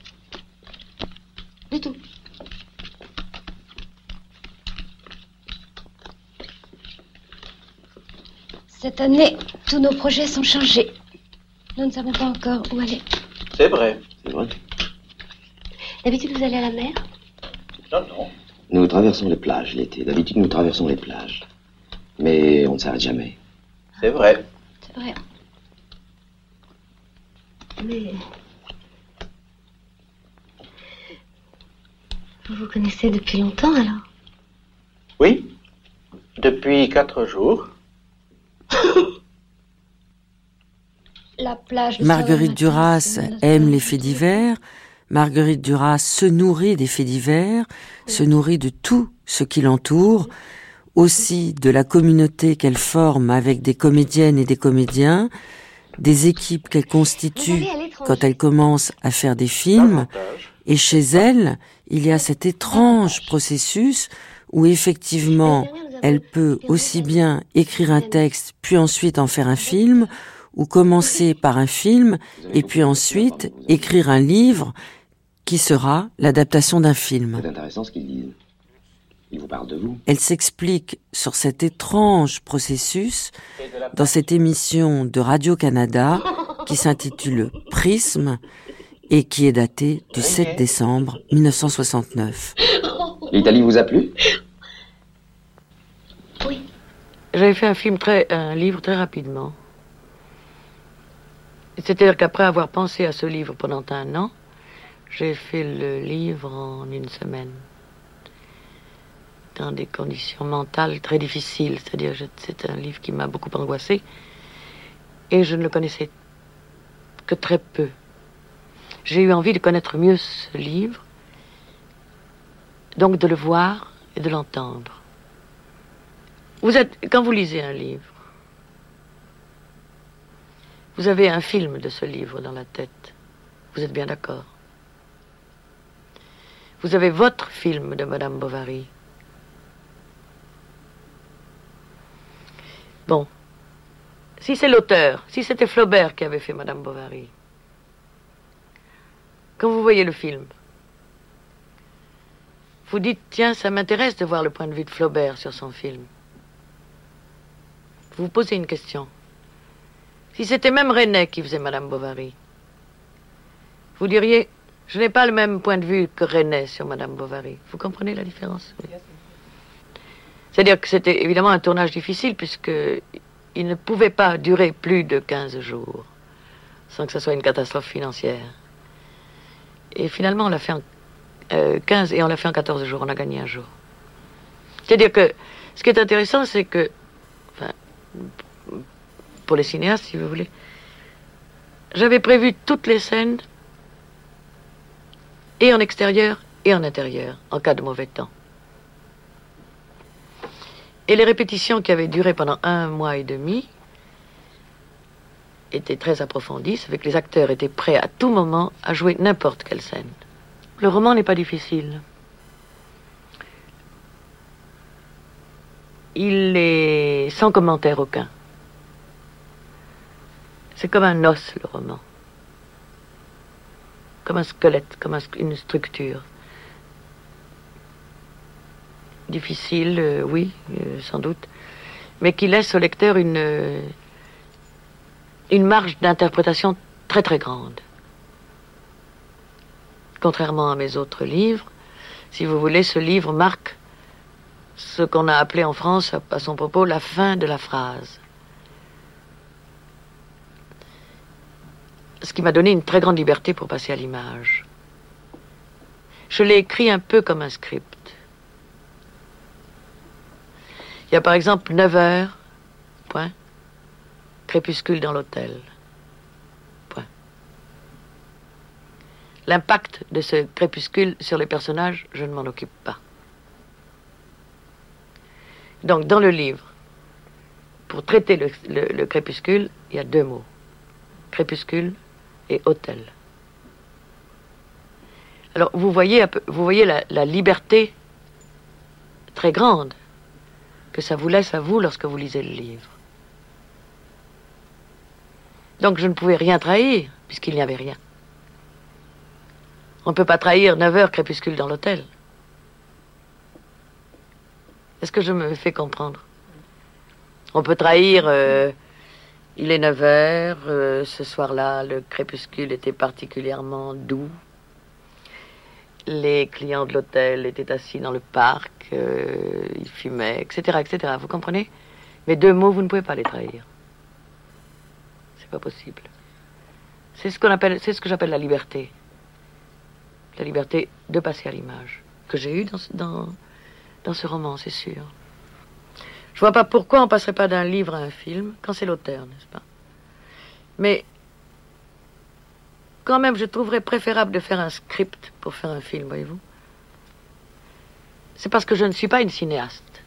Du tout. Cette année, tous nos projets sont changés. Nous ne savons pas encore où aller. C'est vrai. C'est vrai. D'habitude, vous allez à la mer? Non, non. Nous traversons les plages l'été. D'habitude, nous traversons les plages. Mais on ne s'arrête jamais. C'est vrai. C'est vrai. Mais... Vous vous connaissez depuis longtemps, alors? Oui. Depuis quatre jours. [laughs] La plage... le Marguerite Duras aime les faits divers. Marguerite Duras se nourrit des faits divers, se nourrit de tout ce qui l'entoure, aussi de la communauté qu'elle forme avec des comédiennes et des comédiens, des équipes qu'elle constitue quand elle commence à faire des films. Et chez elle, il y a cet étrange processus où effectivement, elle peut aussi bien écrire un texte, puis ensuite en faire un film, ou commencer par un film, et puis ensuite écrire un livre qui sera l'adaptation d'un film. C'est intéressant ce qu'ils disent. Ils vous parlent de vous. Elle s'explique sur cet étrange processus dans cette émission de Radio-Canada qui s'intitule Prisme et qui est datée du 7 décembre 1969. L'Italie vous a plu? J'avais fait un film très, un livre très rapidement. C'est-à-dire qu'après avoir pensé à ce livre pendant un an, j'ai fait le livre en une semaine. Dans des conditions mentales très difficiles. C'est-à-dire que c'est un livre qui m'a beaucoup angoissé. Et je ne le connaissais que très peu. J'ai eu envie de connaître mieux ce livre, donc de le voir et de l'entendre. Quand vous lisez un livre, vous avez un film de ce livre dans la tête. Vous êtes bien d'accord? Vous avez votre film de Madame Bovary. Bon. Si c'est l'auteur, si c'était Flaubert qui avait fait Madame Bovary, quand vous voyez le film, vous dites, tiens, ça m'intéresse de voir le point de vue de Flaubert sur son film. Vous vous posez une question. Si c'était même René qui faisait Madame Bovary, vous diriez, je n'ai pas le même point de vue que René sur Madame Bovary. Vous comprenez la différence? C'est-à-dire que c'était évidemment un tournage difficile puisque il ne pouvait pas durer plus de 15 jours sans que ce soit une catastrophe financière. Et finalement, on l'a fait en euh, 15 et on l'a fait en 14 jours. On a gagné un jour. C'est-à-dire que ce qui est intéressant, c'est que, pour les cinéastes, si vous voulez, j'avais prévu toutes les scènes, et en extérieur et en intérieur, en cas de mauvais temps. Et les répétitions qui avaient duré pendant un mois et demi, était très approfondie, c'est que les acteurs étaient prêts à tout moment à jouer n'importe quelle scène. Le roman n'est pas difficile. Il est sans commentaire aucun. C'est comme un os, le roman. Comme un squelette, comme une structure. Difficile, euh, oui, euh, sans doute, mais qui laisse au lecteur une, une marge d'interprétation très très grande. Contrairement à mes autres livres, si vous voulez, ce livre marque ce qu'on a appelé en France, à son propos, la fin de la phrase. Ce qui m'a donné une très grande liberté pour passer à l'image. Je l'ai écrit un peu comme un script. Il y a par exemple 9 heures, point, crépuscule dans l'hôtel. L'impact de ce crépuscule sur les personnages, je ne m'en occupe pas. Donc, dans le livre, pour traiter le, crépuscule, il y a deux mots crépuscule et hôtel. Alors, vous voyez, la liberté très grande que ça vous laisse à vous lorsque vous lisez le livre. Donc je ne pouvais rien trahir, puisqu'il n'y avait rien. On ne peut pas trahir 9 heures crépuscule dans l'hôtel. Est-ce que je me fais comprendre? On peut trahir, euh, il est 9 heures, euh, ce soir-là, le crépuscule était particulièrement doux. Les clients de l'hôtel étaient assis dans le parc, euh, ils fumaient, etc., etc. Vous comprenez? Mais deux mots, vous ne pouvez pas les trahir pas possible. C'est ce qu'on appelle, c'est ce que j'appelle la liberté. La liberté de passer à l'image que j'ai eue dans, dans, dans ce roman, c'est sûr. Je vois pas pourquoi on passerait pas d'un livre à un film quand c'est l'auteur, n'est-ce pas? Mais quand même, je trouverais préférable de faire un script pour faire un film, voyez-vous? C'est parce que je ne suis pas une cinéaste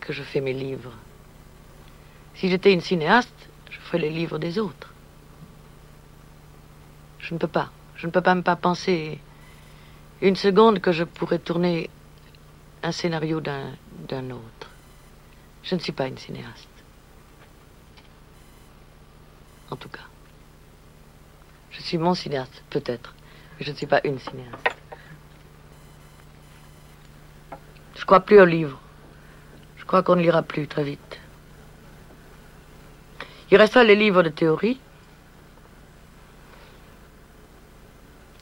que je fais mes livres. Si j'étais une cinéaste, je ferais les livres des autres. Je ne peux pas. Je ne peux pas même pas penser une seconde que je pourrais tourner un scénario d'un autre. Je ne suis pas une cinéaste. En tout cas. Je suis mon cinéaste, peut-être, mais je ne suis pas une cinéaste. Je crois plus aux livres. Je crois qu'on ne lira plus très vite. Il restera les livres de théorie.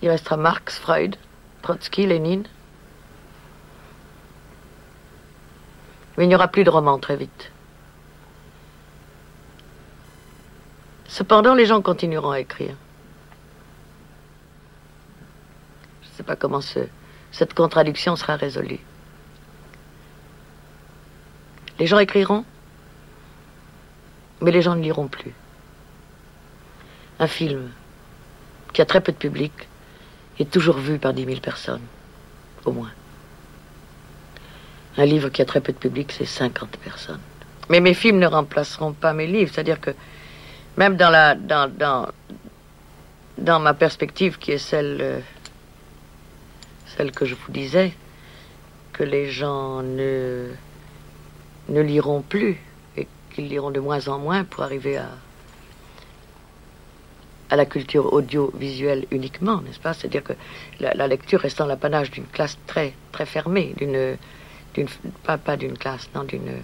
Il restera Marx, Freud, Trotsky, Lénine. Mais il n'y aura plus de romans très vite. Cependant, les gens continueront à écrire. Je ne sais pas comment cette contradiction sera résolue. Les gens écriront mais les gens ne liront plus. Un film qui a très peu de public est toujours vu par 10 000 personnes, au moins. Un livre qui a très peu de public, c'est 50 personnes. Mais mes films ne remplaceront pas mes livres, c'est-à-dire que même dans, la, dans, ma perspective qui est celle, euh, celle que je vous disais, que les gens ne, ne liront plus, qu'ils liront de moins en moins pour arriver à, à la culture audiovisuelle uniquement, n'est-ce pas? C'est-à-dire que la, lecture restant l'apanage d'une classe très, très fermée, d'une, d'une, pas, pas d'une classe, non, d'une,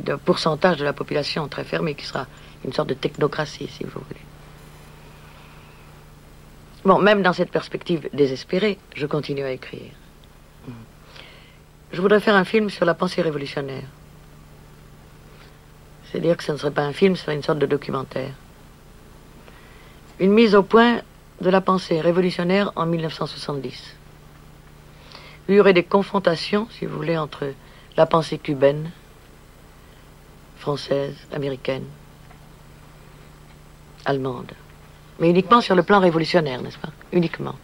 d'un pourcentage de la population très fermé qui sera une sorte de technocratie, si vous voulez. Bon, même dans cette perspective désespérée, je continue à écrire. Je voudrais faire un film sur la pensée révolutionnaire. C'est-à-dire que ce ne serait pas un film, ce serait une sorte de documentaire. Une mise au point de la pensée révolutionnaire en 1970. Il y aurait des confrontations, si vous voulez, entre la pensée cubaine, française, américaine, allemande. Mais uniquement sur le plan révolutionnaire, n'est-ce pas? Uniquement.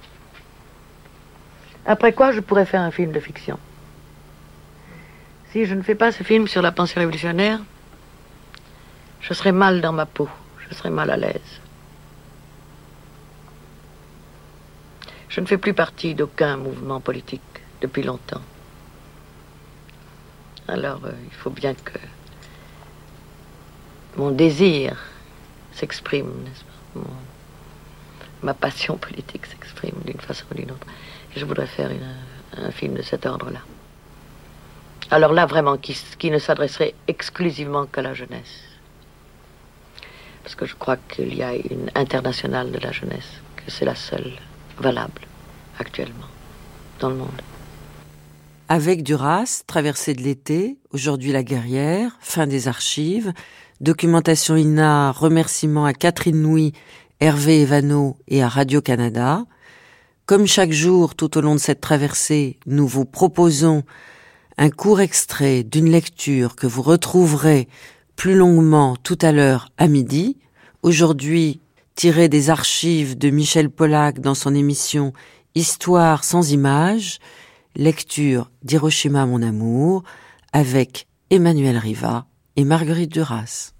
Après quoi, je pourrais faire un film de fiction. Si je ne fais pas ce film sur la pensée révolutionnaire, je serais mal dans ma peau, je serais mal à l'aise. Je ne fais plus partie d'aucun mouvement politique depuis longtemps. Alors, euh, il faut bien que mon désir s'exprime, n'est-ce pas? Ma passion politique s'exprime d'une façon ou d'une autre. Je voudrais faire un film de cet ordre-là. Alors là, vraiment, qui ne s'adresserait exclusivement qu'à la jeunesse. Parce que je crois qu'il y a une internationale de la jeunesse, que c'est la seule valable actuellement dans le monde. Avec Duras, traversée de l'été, aujourd'hui la guerrière, fin des archives, documentation INA, remerciements à Catherine Nouy, Hervé Evano et à Radio-Canada. Comme chaque jour tout au long de cette traversée, nous vous proposons un court extrait d'une lecture que vous retrouverez plus longuement tout à l'heure à midi, aujourd'hui tiré des archives de Michel Pollack dans son émission Histoire sans images, lecture d'Hiroshima mon amour, avec Emmanuel Riva et Marguerite Duras.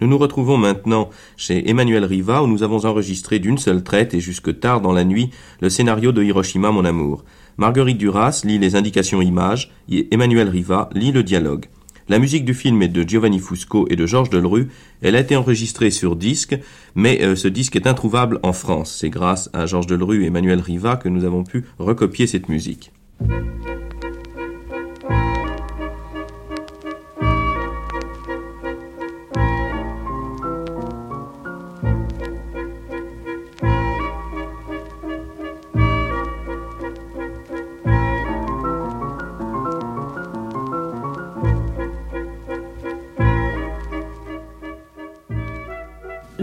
Nous nous retrouvons maintenant chez Emmanuel Riva où nous avons enregistré d'une seule traite et jusque tard dans la nuit le scénario de Hiroshima mon amour. Marguerite Duras lit les indications images et Emmanuel Riva lit le dialogue. La musique du film est de Giovanni Fusco et de Georges Delru. Elle a été enregistrée sur disque, mais euh, ce disque est introuvable en France. C'est grâce à Georges Delru et Emmanuel Riva que nous avons pu recopier cette musique.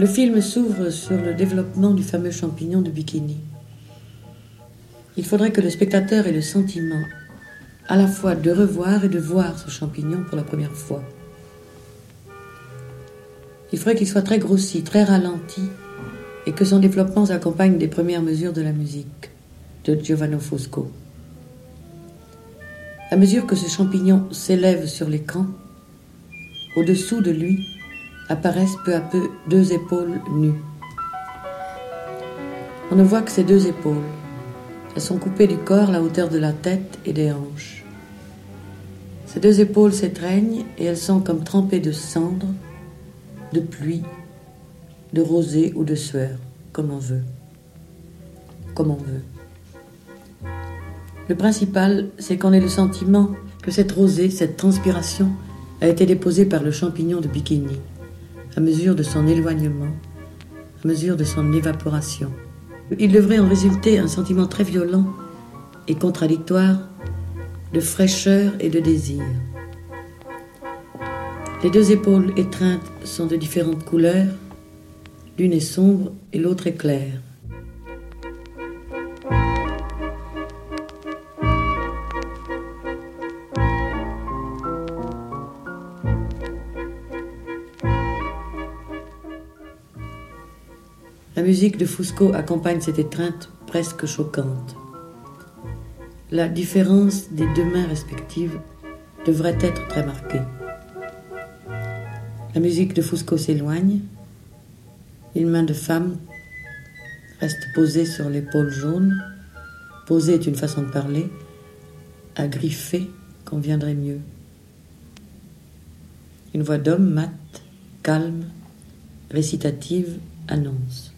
Le film s'ouvre sur le développement du fameux champignon de bikini. Il faudrait que le spectateur ait le sentiment à la fois de revoir et de voir ce champignon pour la première fois. Il faudrait qu'il soit très grossi, très ralenti, et que son développement s'accompagne des premières mesures de la musique de Giovanni Fosco. À mesure que ce champignon s'élève sur l'écran, au-dessous de lui, apparaissent peu à peu deux épaules nues. On ne voit que ces deux épaules. Elles sont coupées du corps à la hauteur de la tête et des hanches. Ces deux épaules s'étreignent et elles sont comme trempées de cendres, de pluie, de rosée ou de sueur, comme on veut. Comme on veut. Le principal, c'est qu'on ait le sentiment que cette rosée, cette transpiration, a été déposée par le champignon de bikini à mesure de son éloignement, à mesure de son évaporation. Il devrait en résulter un sentiment très violent et contradictoire de fraîcheur et de désir. Les deux épaules étreintes sont de différentes couleurs, l'une est sombre et l'autre est claire. La musique de Fusco accompagne cette étreinte presque choquante. La différence des deux mains respectives devrait être très marquée. La musique de Fusco s'éloigne. Une main de femme reste posée sur l'épaule jaune. Posée est une façon de parler. À conviendrait mieux. Une voix d'homme mate, calme, récitative annonce.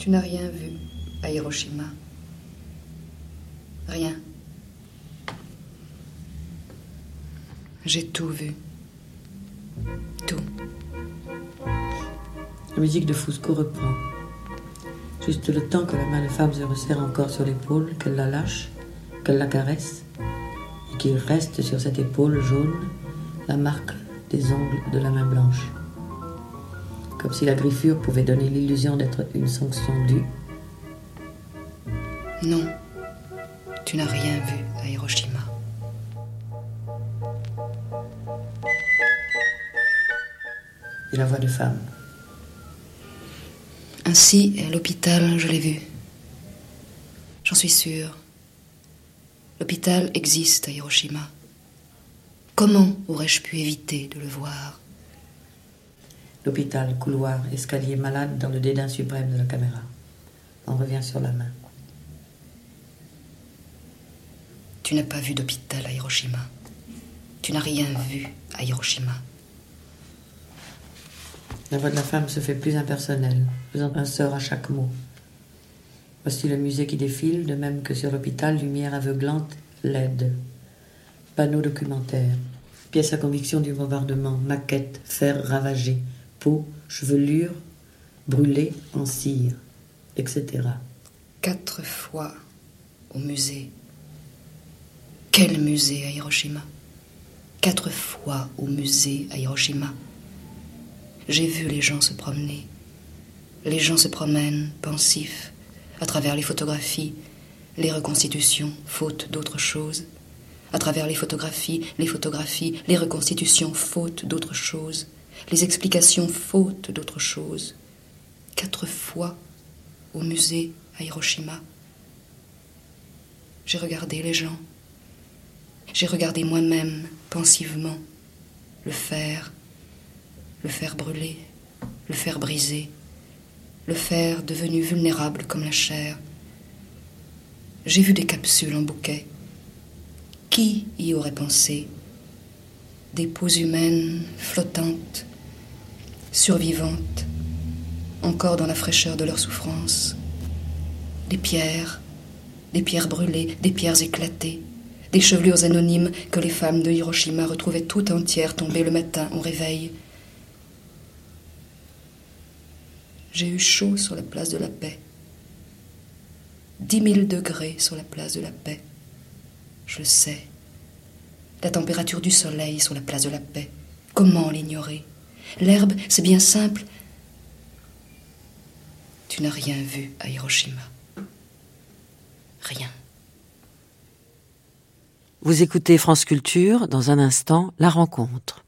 Tu n'as rien vu à Hiroshima. Rien. J'ai tout vu. Tout. La musique de Fusco reprend. Juste le temps que la main de femme se resserre encore sur l'épaule, qu'elle la lâche, qu'elle la caresse, et qu'il reste sur cette épaule jaune la marque des ongles de la main blanche comme si la griffure pouvait donner l'illusion d'être une sanction due. Non, tu n'as rien vu à Hiroshima. Et la voix de femme. Ainsi, à l'hôpital, je l'ai vu. J'en suis sûre. L'hôpital existe à Hiroshima. Comment aurais-je pu éviter de le voir? L'hôpital, couloir, escalier malade dans le dédain suprême de la caméra. On revient sur la main. Tu n'as pas vu d'hôpital à Hiroshima. Tu n'as rien vu à Hiroshima. La voix de la femme se fait plus impersonnelle, faisant un sort à chaque mot. Voici le musée qui défile, de même que sur l'hôpital, lumière aveuglante, LED. Panneau documentaire. Pièce à conviction du bombardement, maquette, fer ravagé, peau, chevelure, brûlée en cire, etc. Quatre fois au musée. Quel musée à Hiroshima? Quatre fois au musée à Hiroshima. J'ai vu les gens se promener. Les gens se promènent, pensifs, à travers les photographies, les reconstitutions, faute d'autre chose. À travers les photographies, les photographies, les reconstitutions, faute d'autre chose. Les explications, faute d'autre chose. Quatre fois au musée à Hiroshima. J'ai regardé les gens. J'ai regardé moi-même pensivement le fer, le fer brûlé, le fer brisé, le fer devenu vulnérable comme la chair. J'ai vu des capsules en bouquet. Qui y aurait pensé? Des peaux humaines flottantes, survivantes, encore dans la fraîcheur de leur souffrance. Des pierres, des pierres brûlées, des pierres éclatées, des chevelures anonymes que les femmes de Hiroshima retrouvaient tout entières tombées le matin au réveil. J'ai eu chaud sur la place de la paix. Dix mille degrés sur la place de la paix. Je sais. La température du soleil sur la place de la paix. Comment l'ignorer? L'herbe, c'est bien simple. Tu n'as rien vu à Hiroshima. Rien. Vous écoutez France Culture, dans un instant, la rencontre.